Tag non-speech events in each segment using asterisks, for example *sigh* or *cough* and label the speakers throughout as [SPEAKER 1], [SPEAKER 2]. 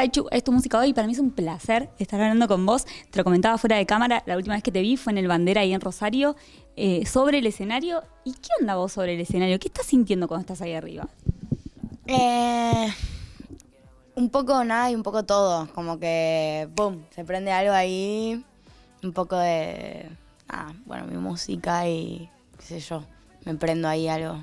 [SPEAKER 1] Taichu, es tu música hoy para mí es un placer estar hablando con vos. Te lo comentaba fuera de cámara, la última vez que te vi fue en el Bandera ahí en Rosario, eh, sobre el escenario. ¿Y qué onda vos sobre el escenario? ¿Qué estás sintiendo cuando estás ahí arriba?
[SPEAKER 2] Eh, un poco nada y un poco todo. Como que, boom, se prende algo ahí. Un poco de, ah, bueno, mi música y qué sé yo. Me prendo ahí algo.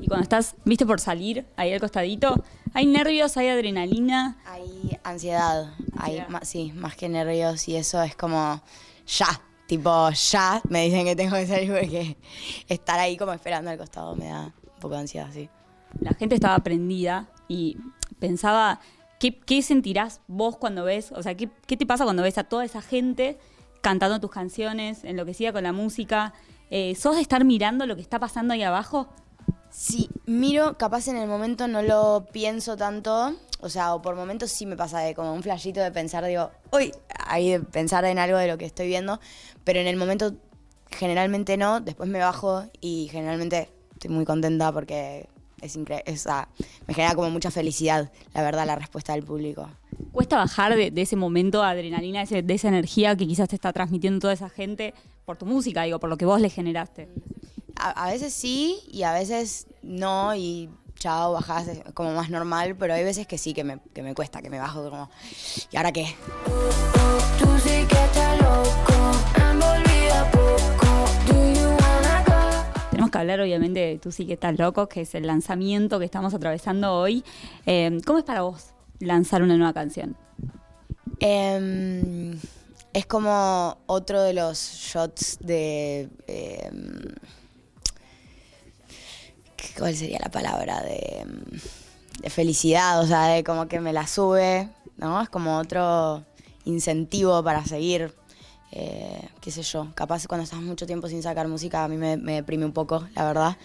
[SPEAKER 1] Y cuando estás, viste, por salir ahí al costadito, ¿hay nervios, hay adrenalina?
[SPEAKER 2] Hay ansiedad. Hay, ma- sí, más que nervios y eso es como ya. Tipo, ya me dicen que tengo que salir porque estar ahí como esperando al costado me da un poco de ansiedad, sí.
[SPEAKER 1] La gente estaba prendida y pensaba, ¿qué, qué sentirás vos cuando ves? O sea, ¿qué, qué te pasa cuando ves a toda esa gente cantando tus canciones, enloquecida con la música? Eh, ¿Sos de estar mirando lo que está pasando ahí abajo?
[SPEAKER 2] Sí, miro, capaz en el momento no lo pienso tanto, o sea, o por momentos sí me pasa de como un flashito de pensar, digo, uy, ahí de pensar en algo de lo que estoy viendo, pero en el momento generalmente no, después me bajo y generalmente estoy muy contenta porque es increíble, me genera como mucha felicidad, la verdad, la respuesta del público.
[SPEAKER 1] ¿Cuesta bajar de, de ese momento de adrenalina, ese- de esa energía que quizás te está transmitiendo toda esa gente por tu música, digo, por lo que vos le generaste?
[SPEAKER 2] A, a veces sí y a veces no y chao, bajás es como más normal, pero hay veces que sí, que me, que me cuesta, que me bajo como, ¿y ahora qué?
[SPEAKER 3] Tú sí que estás loco?
[SPEAKER 1] Tenemos que hablar, obviamente, de Tú sí que estás loco, que es el lanzamiento que estamos atravesando hoy. Eh, ¿Cómo es para vos lanzar una nueva canción?
[SPEAKER 2] Em, es como otro de los shots de... em, ¿Cuál sería la palabra? De, de felicidad, o sea, de como que me la sube, ¿no? Es como otro incentivo para seguir, eh, qué sé yo. Capaz cuando estás mucho tiempo sin sacar música a mí me, me deprime un poco, la verdad.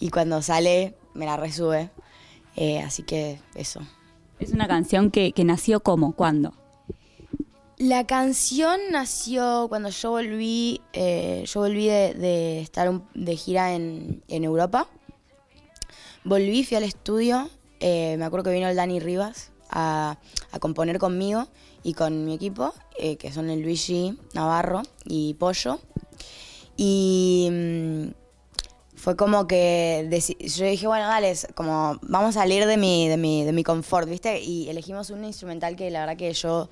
[SPEAKER 2] Y cuando sale me la resube. Eh, así que eso.
[SPEAKER 1] Es una canción que, que nació como, ¿cuándo?
[SPEAKER 2] La canción nació cuando yo volví, eh, yo volví de, de estar un- de gira en, en Europa. Volví, fui al estudio, eh, me acuerdo que vino el Dani Rivas a, a componer conmigo y con mi equipo, eh, que son el Luigi Navarro y Pollo. Y mm, fue como que yo dije, bueno, dale, como vamos a salir de mi, de mi, de mi confort, ¿viste? Y elegimos un instrumental que la verdad que yo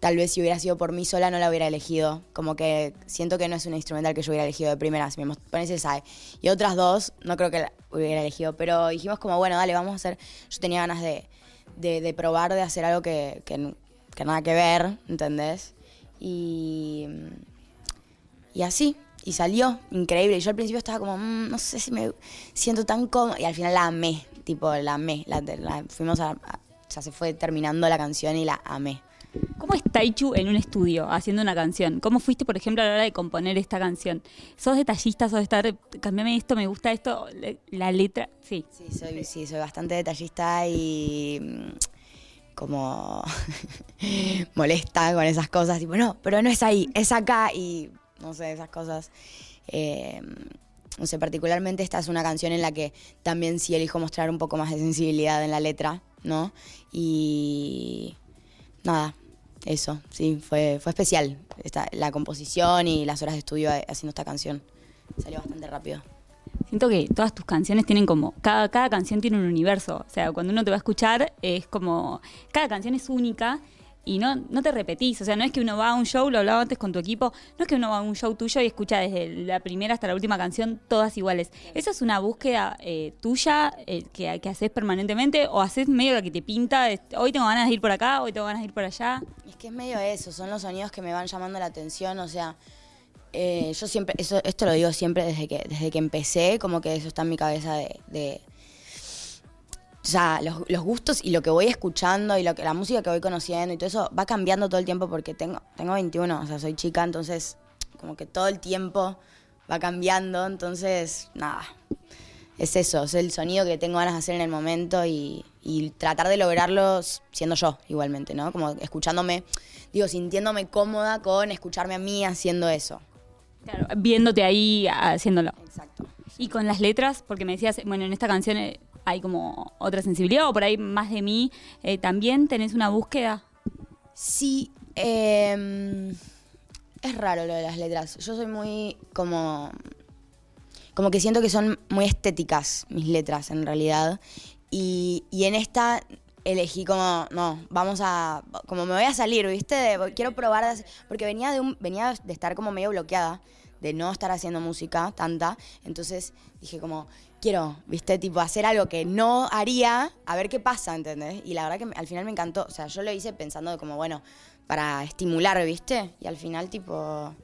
[SPEAKER 2] tal vez si hubiera sido por mí sola no la hubiera elegido. Como que siento que no es un instrumental que yo hubiera elegido de primera, si me pones esa. Y otras dos no creo que la hubiera elegido, pero dijimos como, bueno, dale, vamos a hacer... Yo tenía ganas de, de, probar, de hacer algo que, que, nada que ver, ¿entendés? Y... Y así, y salió increíble. Yo al principio estaba como, "Mm, no sé si me siento tan cómoda. Y al final la amé, tipo, la amé. Fuimos a, a- Ya se fue terminando la canción y la amé.
[SPEAKER 1] ¿Cómo es Taichu en un estudio haciendo una canción? ¿Cómo fuiste, por ejemplo, a la hora de componer esta canción? ¿Sos detallista? ¿Sos de estar, cambiame esto, me gusta esto, la letra? Sí.
[SPEAKER 2] Sí, soy, bastante detallista y mm, como *laughs* molesta con esas cosas. Tipo, no, pero no es ahí, es acá. Y no sé, esas cosas. Eh, no sé, particularmente esta es una canción en la que también sí elijo mostrar un poco más de sensibilidad en la letra, ¿no? Y nada, eso, sí, fue, fue especial. Esta, la composición y las horas de estudio haciendo esta canción. Salió bastante rápido.
[SPEAKER 1] Siento que todas tus canciones tienen como, cada, cada canción tiene un universo. O sea, cuando uno te va a escuchar es como, cada canción es única y no, no te repetís. O sea, no es que uno va a un show, lo hablaba antes con tu equipo, no es que uno va a un show tuyo y escucha desde la primera hasta la última canción todas iguales. ¿Eso es una búsqueda eh, tuya eh, que, que haces permanentemente o haces medio lo que te pinta? Hoy tengo ganas de ir por acá, hoy tengo ganas de ir por allá.
[SPEAKER 2] Es que es medio eso, son los sonidos que me van llamando la atención, o sea, eh, yo siempre, eso, esto lo digo siempre desde que, desde que empecé, como que eso está en mi cabeza de, de o sea, los, los gustos y lo que voy escuchando y lo que, la música que voy conociendo y todo eso va cambiando todo el tiempo porque tengo, tengo 21, o sea, soy chica, entonces como que todo el tiempo va cambiando, entonces, nada, es eso, es el sonido que tengo ganas de hacer en el momento y, y tratar de lograrlo siendo yo igualmente, ¿no? Como escuchándome, digo, sintiéndome cómoda con escucharme a mí haciendo eso.
[SPEAKER 1] Claro, viéndote ahí haciéndolo.
[SPEAKER 2] Exacto.
[SPEAKER 1] Y con las letras, porque me decías, bueno, en esta canción eh, hay como otra sensibilidad o por ahí más de mí, eh, también tenés una búsqueda.
[SPEAKER 2] Sí, eh, es raro lo de las letras. Yo soy muy como... Como que siento que son muy estéticas mis letras en realidad. Y, y en esta elegí como, no, vamos a... Como me voy a salir, ¿viste? Quiero probar... porque venía de, un, venía de estar como medio bloqueada, de no estar haciendo música tanta. Entonces dije como, quiero, ¿viste? Tipo, hacer algo que no haría, a ver qué pasa, ¿entendés? Y la verdad que me- al final me encantó. O sea, yo lo hice pensando como, bueno, para estimular, ¿viste? Y al final, tipo,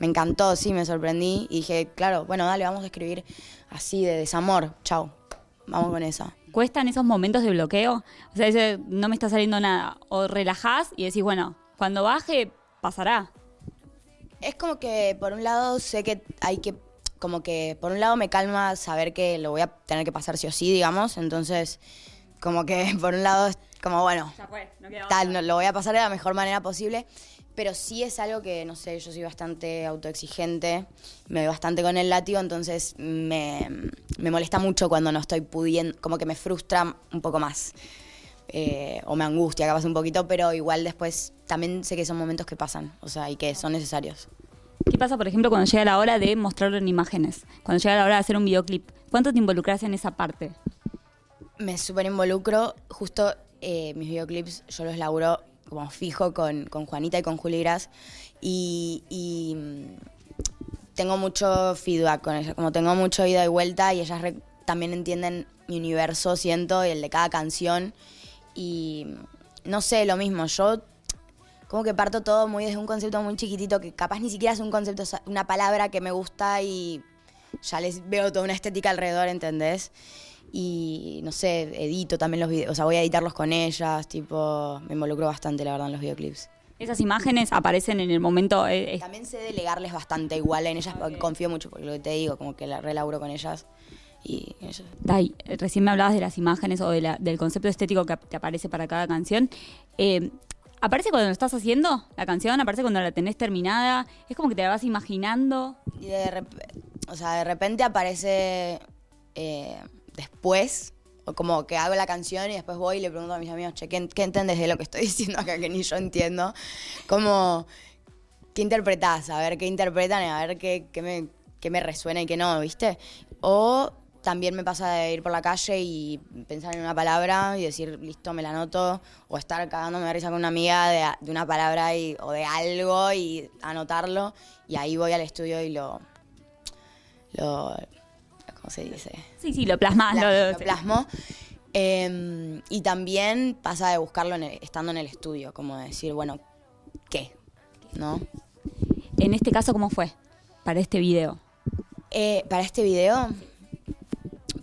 [SPEAKER 2] me encantó, sí, me sorprendí. Y dije, claro, bueno, dale, vamos a escribir así de desamor. Chau, vamos con esa.
[SPEAKER 1] ¿Cuestan esos momentos de bloqueo? O sea, ese, no me está saliendo nada. O relajás y decís, bueno, cuando baje, pasará.
[SPEAKER 2] Es como que, por un lado, sé que hay que. Como que, por un lado, me calma saber que lo voy a tener que pasar sí o sí, digamos. Entonces, como que, *laughs* por un lado, es como, bueno,
[SPEAKER 1] Ya fue, no queda
[SPEAKER 2] tal, no- lo voy a pasar de la mejor manera posible. Pero sí es algo que, no sé, yo soy bastante autoexigente, me doy bastante con el látigo, entonces me, me molesta mucho cuando no estoy pudiendo, como que me frustra un poco más. Eh, o me angustia capaz un poquito, pero igual después también sé que son momentos que pasan, o sea, y que son necesarios.
[SPEAKER 1] ¿Qué pasa, por ejemplo, cuando llega la hora de mostrarlo en imágenes? Cuando llega la hora de hacer un videoclip. ¿Cuánto te involucras en esa parte?
[SPEAKER 2] Me súper involucro. Justo eh, mis videoclips yo los laburo como fijo con, con Juanita y con Juli Gras. Y, mm, tengo mucho feedback con ellas. Como tengo mucho ida y vuelta y ellas también entienden mi universo, siento, y el de cada canción. Y mm, no sé, lo mismo. Yo como que parto todo muy desde un concepto muy chiquitito que capaz ni siquiera es un concepto, una palabra que me gusta y ya les veo toda una estética alrededor, ¿entendés? Y no sé, edito también los videos, o sea, voy a editarlos con ellas, tipo, me involucro bastante, la verdad, en los videoclips.
[SPEAKER 1] Esas imágenes aparecen en el momento... eh, eh,
[SPEAKER 2] También sé delegarles bastante igual en ellas, porque confío mucho, porque lo que te digo, como que la relaburo con ellas. Y.
[SPEAKER 1] Dai, eh, recién me hablabas de las imágenes o de la- del concepto estético que te aparece para cada canción. Eh, ¿Aparece cuando lo estás haciendo la canción? ¿Aparece cuando la tenés terminada? ¿Es como que te la vas imaginando?
[SPEAKER 2] Y de, o sea, de repente aparece eh, después, o como que hago la canción y después voy y le pregunto a mis amigos, che, ¿qué, qué de lo que estoy *laughs* diciendo acá que ni yo entiendo? Como, ¿qué interpretás? A ver qué interpretan y a ver qué, qué me, qué me resuena y qué no, ¿viste? O también me pasa de ir por la calle y pensar en una palabra y decir, listo, me la anoto, o estar cagándome de risa con una amiga de, de una palabra y, o de algo y anotarlo, y ahí voy al estudio y lo, lo ¿cómo se dice?
[SPEAKER 1] Sí, sí, lo plasmas.
[SPEAKER 2] Pla-
[SPEAKER 1] lo-
[SPEAKER 2] lo plasmo. Eh, y también pasa de buscarlo en el- estando en el estudio, como decir, bueno, ¿qué? ¿No?
[SPEAKER 1] En este caso, ¿cómo fue para este video?
[SPEAKER 2] Eh, para este video,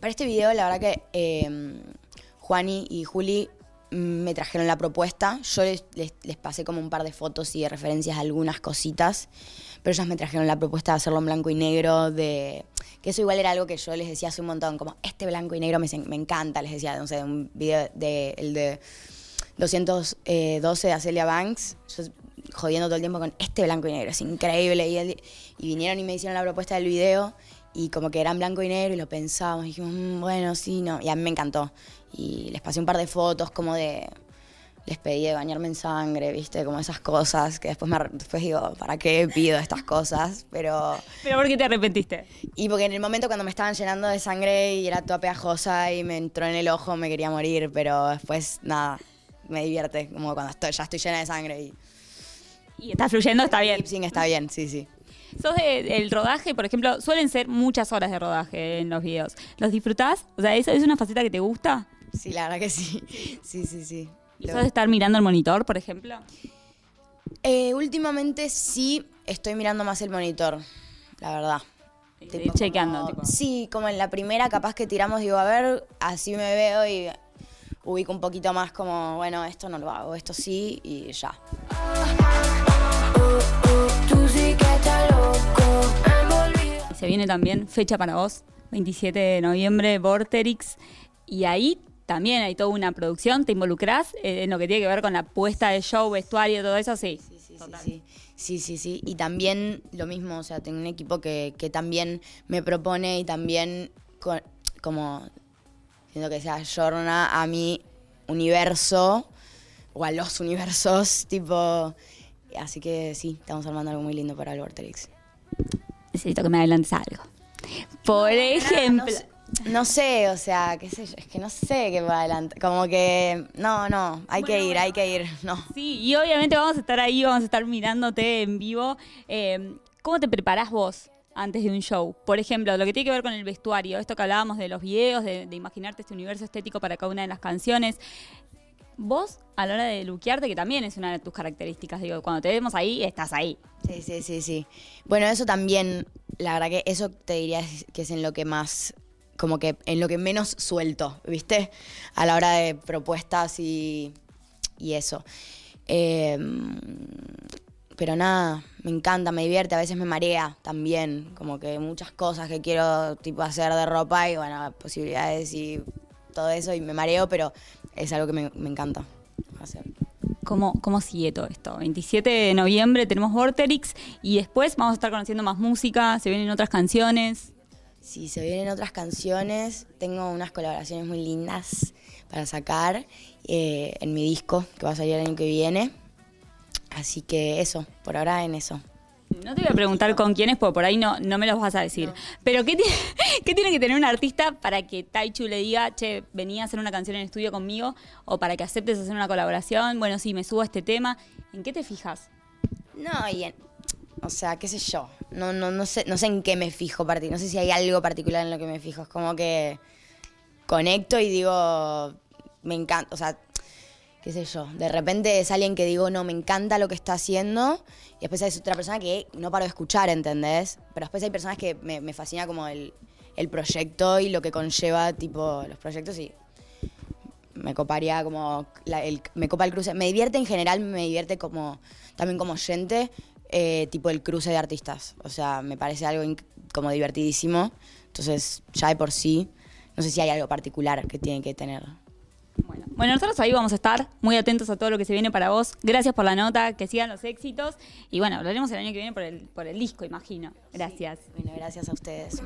[SPEAKER 2] para este video, la verdad que eh, Juani y Juli me trajeron la propuesta. Yo les, les- pasé como un par de fotos y de referencias a algunas cositas, pero ellas me trajeron la propuesta de hacerlo en blanco y negro, de que eso igual era algo que yo les decía hace un montón, como este blanco y negro me, me encanta, les decía, no sé, un video de el de 212 de Acelia Banks, yo jodiendo todo el tiempo con este blanco y negro, es increíble. Y vinieron y me hicieron la propuesta del video y como que eran blanco y negro y lo pensábamos, y dijimos, "Mm, bueno, sí, no. Y a mí me encantó. Y les pasé un par de fotos como de... Les pedí de bañarme en sangre, viste, como esas cosas que después, me, después digo, ¿para qué pido estas cosas? Pero...
[SPEAKER 1] ¿Pero por qué te arrepentiste?
[SPEAKER 2] Y porque en el momento cuando me estaban llenando de sangre y era toda pegajosa y me entró en el ojo, me quería morir, pero después nada, me divierte, como cuando estoy, ya estoy llena de sangre y
[SPEAKER 1] Y está fluyendo, está bien.
[SPEAKER 2] está bien, sí, sí.
[SPEAKER 1] ¿Sos de- del rodaje, por ejemplo? Suelen ser muchas horas de rodaje en los videos. ¿Los disfrutás? O sea, ¿eso es una faceta que te gusta?
[SPEAKER 2] Sí, la verdad que sí. Sí, sí, sí.
[SPEAKER 1] ¿Y
[SPEAKER 2] Lo-
[SPEAKER 1] sos de estar mirando el monitor, por ejemplo?
[SPEAKER 2] Eh, últimamente sí estoy mirando más el monitor, la verdad. Tipo,
[SPEAKER 1] chequeando.
[SPEAKER 2] como-
[SPEAKER 1] tipo.
[SPEAKER 2] Sí, como en la primera capaz que tiramos, digo, a ver, así me veo y ubico un poquito más como, bueno, esto no lo hago, esto sí y ya.
[SPEAKER 1] Se viene también fecha para vos, 27 de noviembre, Vorterix. Y ahí también hay toda una producción. ¿Te involucrás eh, en lo que tiene que ver con la puesta de show, vestuario, todo eso? Sí.
[SPEAKER 2] Sí, sí, sí, sí, sí, sí. Y también lo mismo, o sea, tengo un equipo que, que también me propone y también co- como siento que se ayorna a mi universo o a los universos, tipo. Así que sí, estamos armando algo muy lindo para el Vorterix.
[SPEAKER 1] Necesito que me adelantes algo. Por ejemplo.
[SPEAKER 2] No sé, no sé, o sea, qué sé yo, es que no sé qué va adelante. Como que, no, no, hay que ir, hay que ir, no.
[SPEAKER 1] Sí, y obviamente vamos a estar ahí, vamos a estar mirándote en vivo. Eh, ¿Cómo te preparás vos antes de un show? Por ejemplo, lo que tiene que ver con el vestuario, esto que hablábamos de los videos, de, de imaginarte este universo estético para cada una de las canciones. Vos, a la hora de luquearte, que también es una de tus características, digo, cuando te vemos ahí, estás ahí.
[SPEAKER 2] Sí, sí, sí, sí. Bueno, eso también, la verdad que eso te diría que es en lo que más, como que en lo que menos suelto, ¿viste? A la hora de propuestas y, y eso. Eh, pero nada, me encanta, me divierte, a veces me marea también, como que muchas cosas que quiero tipo hacer de ropa y bueno, posibilidades y todo eso y me mareo, pero es algo que me, me encanta hacer.
[SPEAKER 1] ¿Cómo, ¿Cómo sigue todo esto? 27 de noviembre tenemos Vorterix y después vamos a estar conociendo más música, se vienen otras canciones.
[SPEAKER 2] Si se vienen otras canciones, tengo unas colaboraciones muy lindas para sacar eh, en mi disco que va a salir el año que viene. Así que eso, por ahora en eso.
[SPEAKER 1] No te voy a preguntar con quiénes, porque por ahí no, no me los vas a decir. Pero ¿qué, tiene- *laughs* ¿qué tiene que tener un artista para que Taichu le diga, che, venía a hacer una canción en estudio conmigo? O para que aceptes hacer una colaboración. Bueno, sí, me subo a este tema. ¿En qué te fijas?
[SPEAKER 2] No, y en- o sea, qué sé yo. No, no, no sé, no sé en qué me fijo parti- No sé si hay algo particular en lo que me fijo. Es como que conecto y digo, me encanta. O sea, qué sé yo. De repente es alguien que digo, no, me encanta lo que está haciendo. Y después hay otra persona que no paro de escuchar, ¿entendés? Pero después hay personas que me, me fascina como el, el proyecto y lo que conlleva, tipo, los proyectos y me coparía como el, me copa el cruce me divierte en general me divierte como también como oyente eh, tipo el cruce de artistas o sea me parece algo como divertidísimo entonces ya de por sí no sé si hay algo particular que tiene que tener
[SPEAKER 1] Bueno, bueno, nosotros ahí vamos a estar muy atentos a todo lo que se viene para vos. Gracias por la nota, que sigan los éxitos. Y bueno, hablaremos el año que viene por el, por el disco, imagino. Gracias.
[SPEAKER 2] bueno gracias a ustedes